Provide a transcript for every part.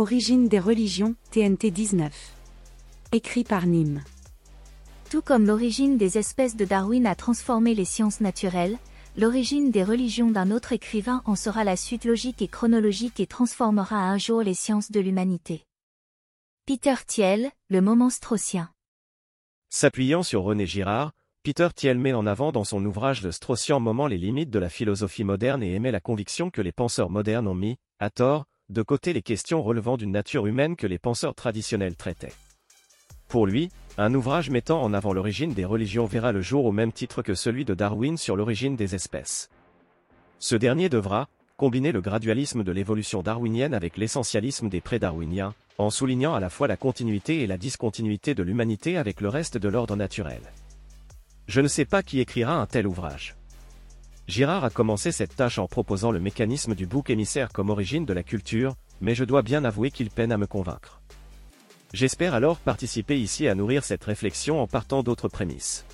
Origine des religions, TNT 19. Écrit par Nîmes. Tout comme l'origine des espèces de Darwin a transformé les sciences naturelles, l'origine des religions d'un autre écrivain en sera la suite logique et chronologique et transformera un jour les sciences de l'humanité. Peter Thiel, le moment straussien. S'appuyant sur René Girard, Peter Thiel met en avant dans son ouvrage Le Straussien moment les limites de la philosophie moderne et émet la conviction que les penseurs modernes ont mis, à tort, de côté les questions relevant d'une nature humaine que les penseurs traditionnels traitaient. Pour lui, un ouvrage mettant en avant l'origine des religions verra le jour au même titre que celui de Darwin sur l'origine des espèces. Ce dernier devra, combiner le gradualisme de l'évolution darwinienne avec l'essentialisme des pré-darwiniens, en soulignant à la fois la continuité et la discontinuité de l'humanité avec le reste de l'ordre naturel. Je ne sais pas qui écrira un tel ouvrage. Girard a commencé cette tâche en proposant le mécanisme du bouc émissaire comme origine de la culture, mais je dois bien avouer qu'il peine à me convaincre. J'espère alors participer ici à nourrir cette réflexion en partant d'autres prémices.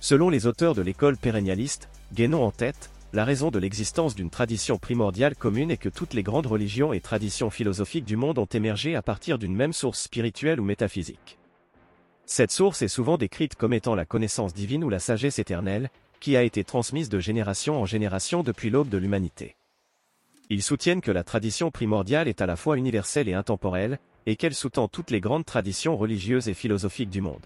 Selon les auteurs de l'école pérennialiste, Guénon en tête, la raison de l'existence d'une tradition primordiale commune est que toutes les grandes religions et traditions philosophiques du monde ont émergé à partir d'une même source spirituelle ou métaphysique. Cette source est souvent décrite comme étant la connaissance divine ou la sagesse éternelle, qui a été transmise de génération en génération depuis l'aube de l'humanité. Ils soutiennent que la tradition primordiale est à la fois universelle et intemporelle, et qu'elle sous-tend toutes les grandes traditions religieuses et philosophiques du monde.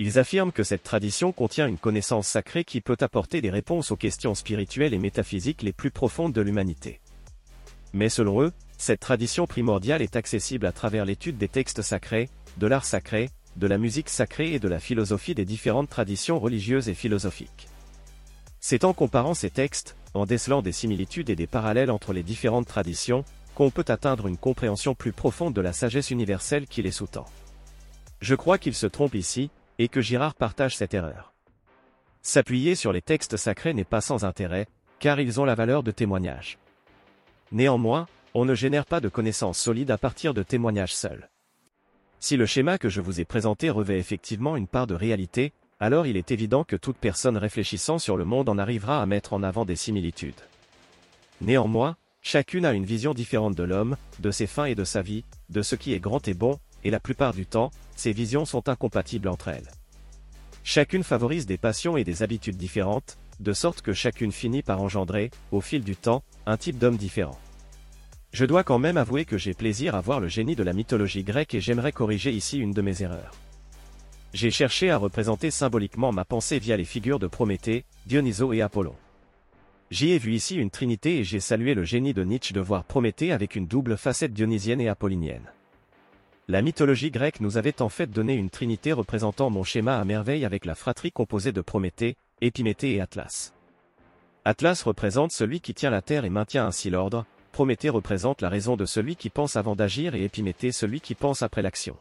Ils affirment que cette tradition contient une connaissance sacrée qui peut apporter des réponses aux questions spirituelles et métaphysiques les plus profondes de l'humanité. Mais selon eux, cette tradition primordiale est accessible à travers l'étude des textes sacrés, de l'art sacré, de la musique sacrée et de la philosophie des différentes traditions religieuses et philosophiques. C'est en comparant ces textes, en décelant des similitudes et des parallèles entre les différentes traditions, qu'on peut atteindre une compréhension plus profonde de la sagesse universelle qui les sous-tend. Je crois qu'il se trompe ici, et que Girard partage cette erreur. S'appuyer sur les textes sacrés n'est pas sans intérêt, car ils ont la valeur de témoignage. Néanmoins, on ne génère pas de connaissances solides à partir de témoignages seuls. Si le schéma que je vous ai présenté revêt effectivement une part de réalité, alors il est évident que toute personne réfléchissant sur le monde en arrivera à mettre en avant des similitudes. Néanmoins, chacune a une vision différente de l'homme, de ses fins et de sa vie, de ce qui est grand et bon, et la plupart du temps, ces visions sont incompatibles entre elles. Chacune favorise des passions et des habitudes différentes, de sorte que chacune finit par engendrer, au fil du temps, un type d'homme différent. Je dois quand même avouer que j'ai plaisir à voir le génie de la mythologie grecque et j'aimerais corriger ici une de mes erreurs. J'ai cherché à représenter symboliquement ma pensée via les figures de Prométhée, Dionyso et Apollon. J'y ai vu ici une trinité et j'ai salué le génie de Nietzsche de voir Prométhée avec une double facette dionysienne et apollinienne. La mythologie grecque nous avait en fait donné une trinité représentant mon schéma à merveille avec la fratrie composée de Prométhée, Épiméthée et Atlas. Atlas représente celui qui tient la terre et maintient ainsi l'ordre, Prométhée représente la raison de celui qui pense avant d'agir et Épiméthée celui qui pense après l'action.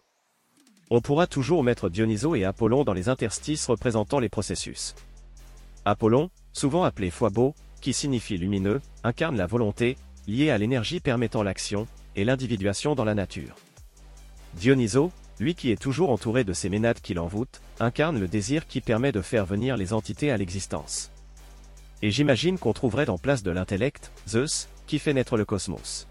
On pourra toujours mettre Dionyso et Apollon dans les interstices représentant les processus. Apollon, souvent appelé beau, qui signifie lumineux, incarne la volonté, liée à l'énergie permettant l'action, et l'individuation dans la nature. Dionyso, lui qui est toujours entouré de ces ménades qui l'envoûtent, incarne le désir qui permet de faire venir les entités à l'existence. Et j'imagine qu'on trouverait en place de l'intellect, Zeus, qui fait naître le cosmos?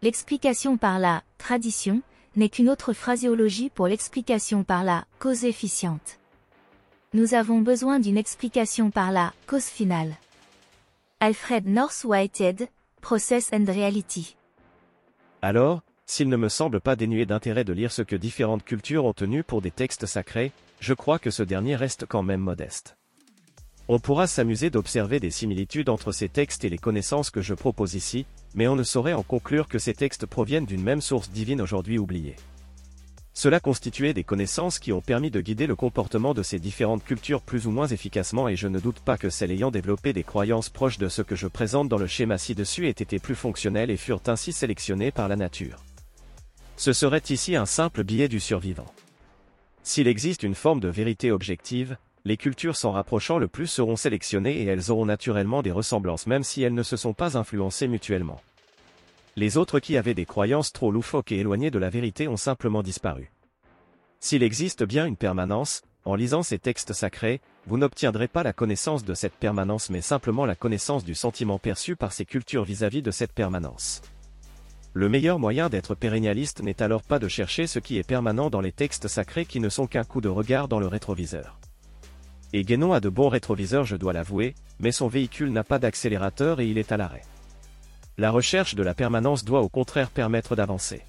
L'explication par la tradition n'est qu'une autre phraséologie pour l'explication par la cause efficiente. Nous avons besoin d'une explication par la cause finale. Alfred North Whitehead, Process and Reality. Alors, s'il ne me semble pas dénué d'intérêt de lire ce que différentes cultures ont tenu pour des textes sacrés, je crois que ce dernier reste quand même modeste. On pourra s'amuser d'observer des similitudes entre ces textes et les connaissances que je propose ici, mais on ne saurait en conclure que ces textes proviennent d'une même source divine aujourd'hui oubliée. Cela constituait des connaissances qui ont permis de guider le comportement de ces différentes cultures plus ou moins efficacement et je ne doute pas que celles ayant développé des croyances proches de ce que je présente dans le schéma ci-dessus aient été plus fonctionnelles et furent ainsi sélectionnées par la nature. Ce serait ici un simple billet du survivant. S'il existe une forme de vérité objective, les cultures s'en rapprochant le plus seront sélectionnées et elles auront naturellement des ressemblances même si elles ne se sont pas influencées mutuellement. Les autres qui avaient des croyances trop loufoques et éloignées de la vérité ont simplement disparu. S'il existe bien une permanence, en lisant ces textes sacrés, vous n'obtiendrez pas la connaissance de cette permanence mais simplement la connaissance du sentiment perçu par ces cultures vis-à-vis -vis de cette permanence. Le meilleur moyen d'être pérennialiste n'est alors pas de chercher ce qui est permanent dans les textes sacrés qui ne sont qu'un coup de regard dans le rétroviseur. Et Guénon a de bons rétroviseurs je dois l'avouer, mais son véhicule n'a pas d'accélérateur et il est à l'arrêt. La recherche de la permanence doit au contraire permettre d'avancer.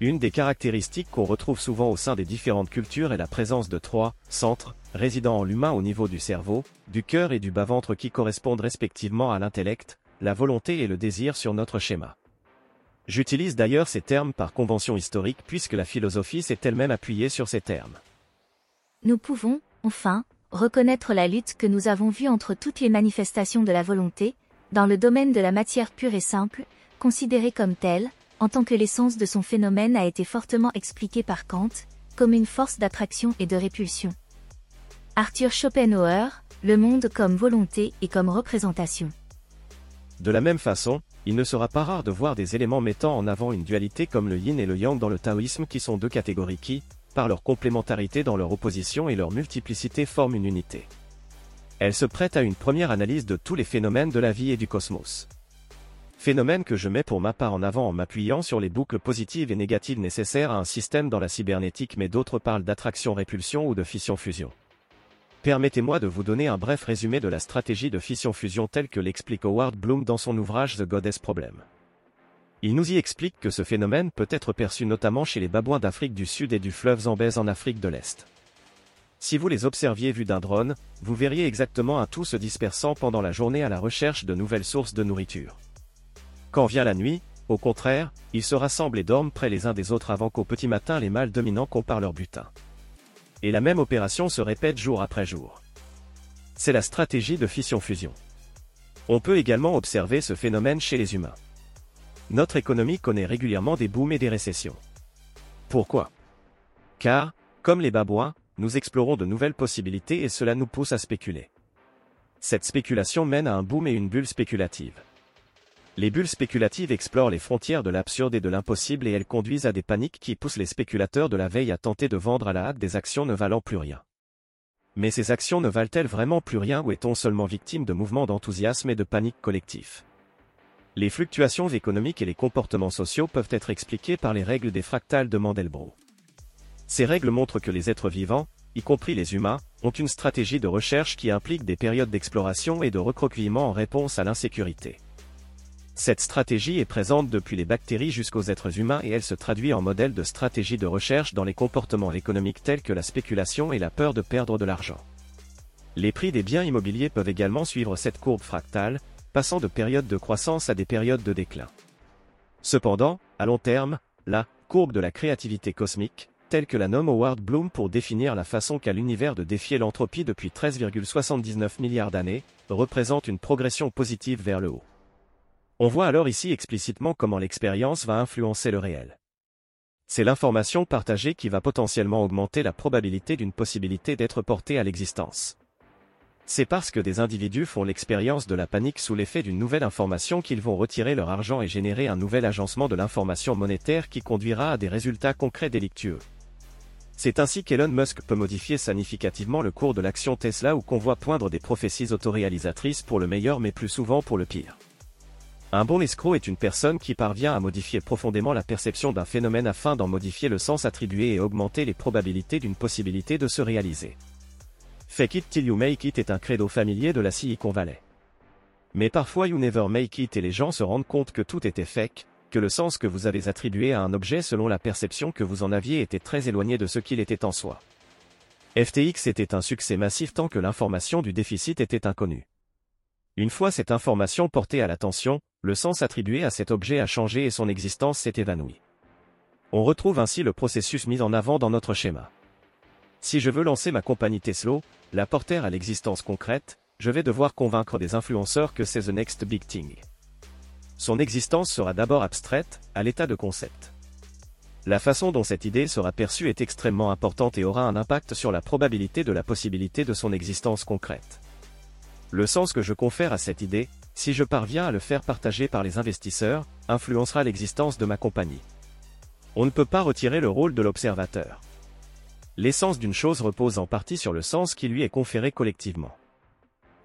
Une des caractéristiques qu'on retrouve souvent au sein des différentes cultures est la présence de trois centres, résidant en l'humain au niveau du cerveau, du cœur et du bas-ventre qui correspondent respectivement à l'intellect, la volonté et le désir sur notre schéma. J'utilise d'ailleurs ces termes par convention historique puisque la philosophie s'est elle-même appuyée sur ces termes. Nous pouvons, enfin, reconnaître la lutte que nous avons vue entre toutes les manifestations de la volonté, dans le domaine de la matière pure et simple, considérée comme telle, en tant que l'essence de son phénomène a été fortement expliquée par Kant, comme une force d'attraction et de répulsion. Arthur Schopenhauer, le monde comme volonté et comme représentation. De la même façon, il ne sera pas rare de voir des éléments mettant en avant une dualité comme le yin et le yang dans le taoïsme qui sont deux catégories qui, par leur complémentarité dans leur opposition et leur multiplicité forment une unité. Elle se prête à une première analyse de tous les phénomènes de la vie et du cosmos. Phénomène que je mets pour ma part en avant en m'appuyant sur les boucles positives et négatives nécessaires à un système dans la cybernétique mais d'autres parlent d'attraction-répulsion ou de fission-fusion. Permettez-moi de vous donner un bref résumé de la stratégie de fission-fusion telle que l'explique Howard Bloom dans son ouvrage The Goddess Problem. Il nous y explique que ce phénomène peut être perçu notamment chez les babouins d'Afrique du Sud et du fleuve Zambèze en Afrique de l'Est. Si vous les observiez vus d'un drone, vous verriez exactement un tout se dispersant pendant la journée à la recherche de nouvelles sources de nourriture. Quand vient la nuit, au contraire, ils se rassemblent et dorment près les uns des autres avant qu'au petit matin les mâles dominants comparent leur butin. Et la même opération se répète jour après jour. C'est la stratégie de fission-fusion. On peut également observer ce phénomène chez les humains. Notre économie connaît régulièrement des booms et des récessions. Pourquoi? Car, comme les babouins, nous explorons de nouvelles possibilités et cela nous pousse à spéculer. Cette spéculation mène à un boom et une bulle spéculative. Les bulles spéculatives explorent les frontières de l'absurde et de l'impossible et elles conduisent à des paniques qui poussent les spéculateurs de la veille à tenter de vendre à la hâte des actions ne valant plus rien. Mais ces actions ne valent-elles vraiment plus rien ou est-on seulement victime de mouvements d'enthousiasme et de panique collectif Les fluctuations économiques et les comportements sociaux peuvent être expliqués par les règles des fractales de Mandelbrot. Ces règles montrent que les êtres vivants, y compris les humains, ont une stratégie de recherche qui implique des périodes d'exploration et de recroquevillement en réponse à l'insécurité. Cette stratégie est présente depuis les bactéries jusqu'aux êtres humains et elle se traduit en modèle de stratégie de recherche dans les comportements économiques tels que la spéculation et la peur de perdre de l'argent. Les prix des biens immobiliers peuvent également suivre cette courbe fractale, passant de périodes de croissance à des périodes de déclin. Cependant, à long terme, la courbe de la créativité cosmique, telle que la nomme Howard Bloom pour définir la façon qu'a l'univers de défier l'entropie depuis 13,79 milliards d'années, représente une progression positive vers le haut. On voit alors ici explicitement comment l'expérience va influencer le réel. C'est l'information partagée qui va potentiellement augmenter la probabilité d'une possibilité d'être portée à l'existence. C'est parce que des individus font l'expérience de la panique sous l'effet d'une nouvelle information qu'ils vont retirer leur argent et générer un nouvel agencement de l'information monétaire qui conduira à des résultats concrets délictueux. C'est ainsi qu'Elon Musk peut modifier significativement le cours de l'action Tesla ou qu'on voit poindre des prophéties autoréalisatrices pour le meilleur mais plus souvent pour le pire. Un bon escroc est une personne qui parvient à modifier profondément la perception d'un phénomène afin d'en modifier le sens attribué et augmenter les probabilités d'une possibilité de se réaliser. Fake it till you make it est un credo familier de la Silicon Valley. Mais parfois you never make it et les gens se rendent compte que tout était fake, que le sens que vous avez attribué à un objet selon la perception que vous en aviez était très éloigné de ce qu'il était en soi. FTX était un succès massif tant que l'information du déficit était inconnue. Une fois cette information portée à l'attention, le sens attribué à cet objet a changé et son existence s'est évanouie. On retrouve ainsi le processus mis en avant dans notre schéma. Si je veux lancer ma compagnie Tesla, la porter à l'existence concrète, je vais devoir convaincre des influenceurs que c'est the next big thing. Son existence sera d'abord abstraite, à l'état de concept. La façon dont cette idée sera perçue est extrêmement importante et aura un impact sur la probabilité de la possibilité de son existence concrète. Le sens que je confère à cette idée, si je parviens à le faire partager par les investisseurs, influencera l'existence de ma compagnie. On ne peut pas retirer le rôle de l'observateur. L'essence d'une chose repose en partie sur le sens qui lui est conféré collectivement.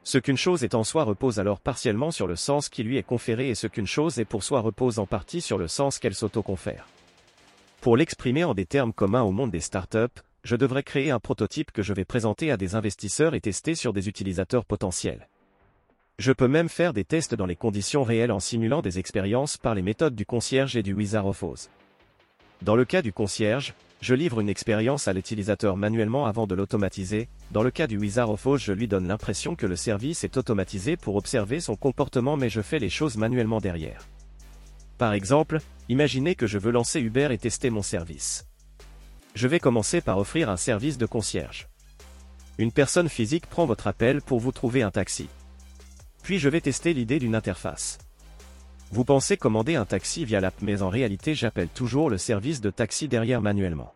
Ce qu'une chose est en soi repose alors partiellement sur le sens qui lui est conféré et ce qu'une chose est pour soi repose en partie sur le sens qu'elle s'auto-confère. Pour l'exprimer en des termes communs au monde des startups, je devrais créer un prototype que je vais présenter à des investisseurs et tester sur des utilisateurs potentiels. Je peux même faire des tests dans les conditions réelles en simulant des expériences par les méthodes du concierge et du Wizard of Oz. Dans le cas du concierge, je livre une expérience à l'utilisateur manuellement avant de l'automatiser. Dans le cas du Wizard of Oz, je lui donne l'impression que le service est automatisé pour observer son comportement mais je fais les choses manuellement derrière. Par exemple, imaginez que je veux lancer Uber et tester mon service. Je vais commencer par offrir un service de concierge. Une personne physique prend votre appel pour vous trouver un taxi. Puis je vais tester l'idée d'une interface. Vous pensez commander un taxi via l'app mais en réalité j'appelle toujours le service de taxi derrière manuellement.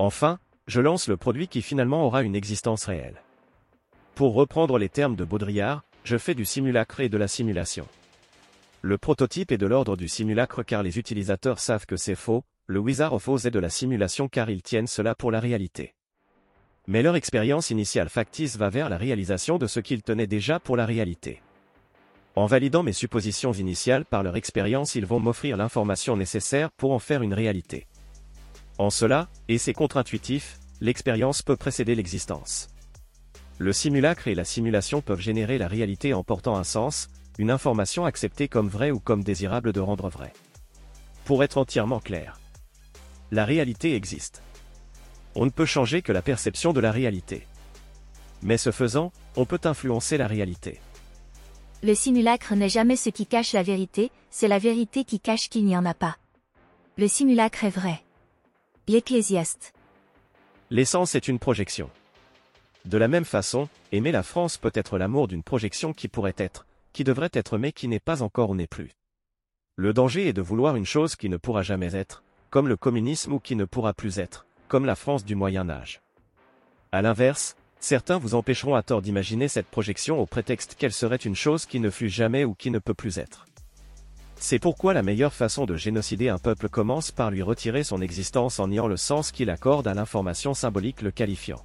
Enfin, je lance le produit qui finalement aura une existence réelle. Pour reprendre les termes de Baudrillard, je fais du simulacre et de la simulation. Le prototype est de l'ordre du simulacre car les utilisateurs savent que c'est faux, le Wizard of Oz est de la simulation car ils tiennent cela pour la réalité. Mais leur expérience initiale factice va vers la réalisation de ce qu'ils tenaient déjà pour la réalité. En validant mes suppositions initiales par leur expérience, ils vont m'offrir l'information nécessaire pour en faire une réalité. En cela, et c'est contre-intuitif, l'expérience peut précéder l'existence. Le simulacre et la simulation peuvent générer la réalité en portant un sens, une information acceptée comme vraie ou comme désirable de rendre vraie. Pour être entièrement clair, la réalité existe. On ne peut changer que la perception de la réalité. Mais ce faisant, on peut influencer la réalité. Le simulacre n'est jamais ce qui cache la vérité, c'est la vérité qui cache qu'il n'y en a pas. Le simulacre est vrai. L'Ecclésiaste. L'essence est une projection. De la même façon, aimer la France peut être l'amour d'une projection qui pourrait être, qui devrait être mais qui n'est pas encore ou n'est plus. Le danger est de vouloir une chose qui ne pourra jamais être, comme le communisme ou qui ne pourra plus être, comme la France du Moyen Âge. À l'inverse, Certains vous empêcheront à tort d'imaginer cette projection au prétexte qu'elle serait une chose qui ne fut jamais ou qui ne peut plus être. C'est pourquoi la meilleure façon de génocider un peuple commence par lui retirer son existence en niant le sens qu'il accorde à l'information symbolique le qualifiant.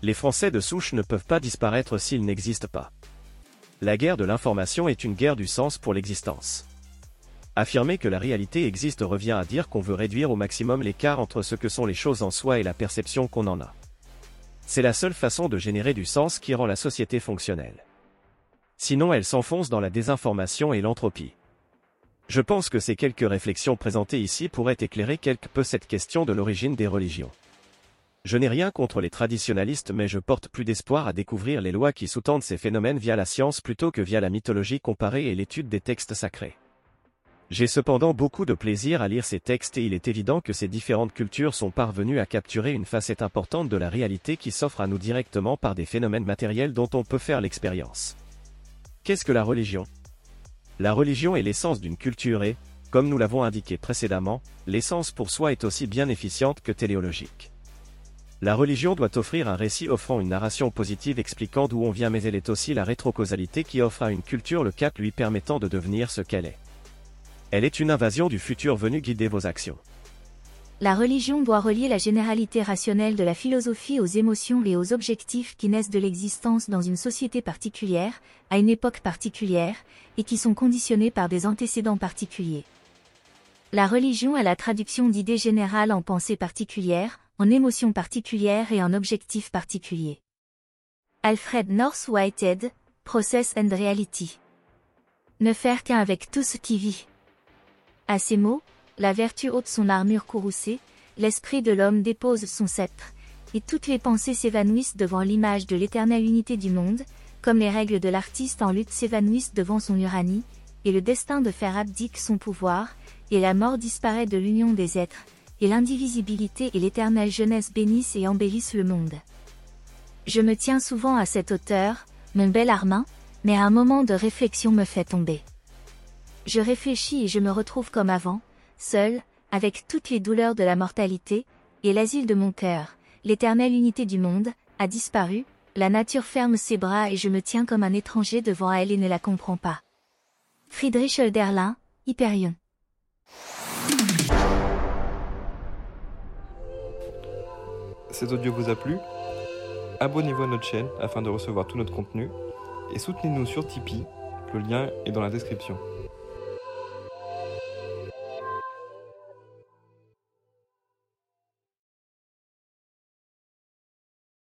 Les Français de souche ne peuvent pas disparaître s'ils n'existent pas. La guerre de l'information est une guerre du sens pour l'existence. Affirmer que la réalité existe revient à dire qu'on veut réduire au maximum l'écart entre ce que sont les choses en soi et la perception qu'on en a. C'est la seule façon de générer du sens qui rend la société fonctionnelle. Sinon elle s'enfonce dans la désinformation et l'entropie. Je pense que ces quelques réflexions présentées ici pourraient éclairer quelque peu cette question de l'origine des religions. Je n'ai rien contre les traditionalistes mais je porte plus d'espoir à découvrir les lois qui sous-tendent ces phénomènes via la science plutôt que via la mythologie comparée et l'étude des textes sacrés. J'ai cependant beaucoup de plaisir à lire ces textes et il est évident que ces différentes cultures sont parvenues à capturer une facette importante de la réalité qui s'offre à nous directement par des phénomènes matériels dont on peut faire l'expérience. Qu'est-ce que la religion? La religion est l'essence d'une culture et, comme nous l'avons indiqué précédemment, l'essence pour soi est aussi bien efficiente que téléologique. La religion doit offrir un récit offrant une narration positive expliquant d'où on vient mais elle est aussi la rétrocausalité qui offre à une culture le cap lui permettant de devenir ce qu'elle est. Elle est une invasion du futur venu guider vos actions. La religion doit relier la généralité rationnelle de la philosophie aux émotions et aux objectifs qui naissent de l'existence dans une société particulière, à une époque particulière, et qui sont conditionnés par des antécédents particuliers. La religion est la traduction d'idées générales en pensées particulières, en émotions particulières et en objectifs particuliers. Alfred North Whitehead, Process and Reality. Ne faire qu'un avec tout ce qui vit. À ces mots, la vertu ôte son armure courroucée, l'esprit de l'homme dépose son sceptre, et toutes les pensées s'évanouissent devant l'image de l'éternelle unité du monde, comme les règles de l'artiste en lutte s'évanouissent devant son uranie, et le destin de faire abdique son pouvoir, et la mort disparaît de l'union des êtres, et l'indivisibilité et l'éternelle jeunesse bénissent et embellissent le monde. Je me tiens souvent à cette hauteur, mon bel Armin, mais un moment de réflexion me fait tomber. Je réfléchis et je me retrouve comme avant, seul, avec toutes les douleurs de la mortalité, et l'asile de mon cœur, l'éternelle unité du monde, a disparu, la nature ferme ses bras et je me tiens comme un étranger devant elle et ne la comprends pas. Friedrich Hölderlin, Hyperion. Cet audio vous a plu? Abonnez-vous à notre chaîne afin de recevoir tout notre contenu et soutenez-nous sur Tipeee, le lien est dans la description.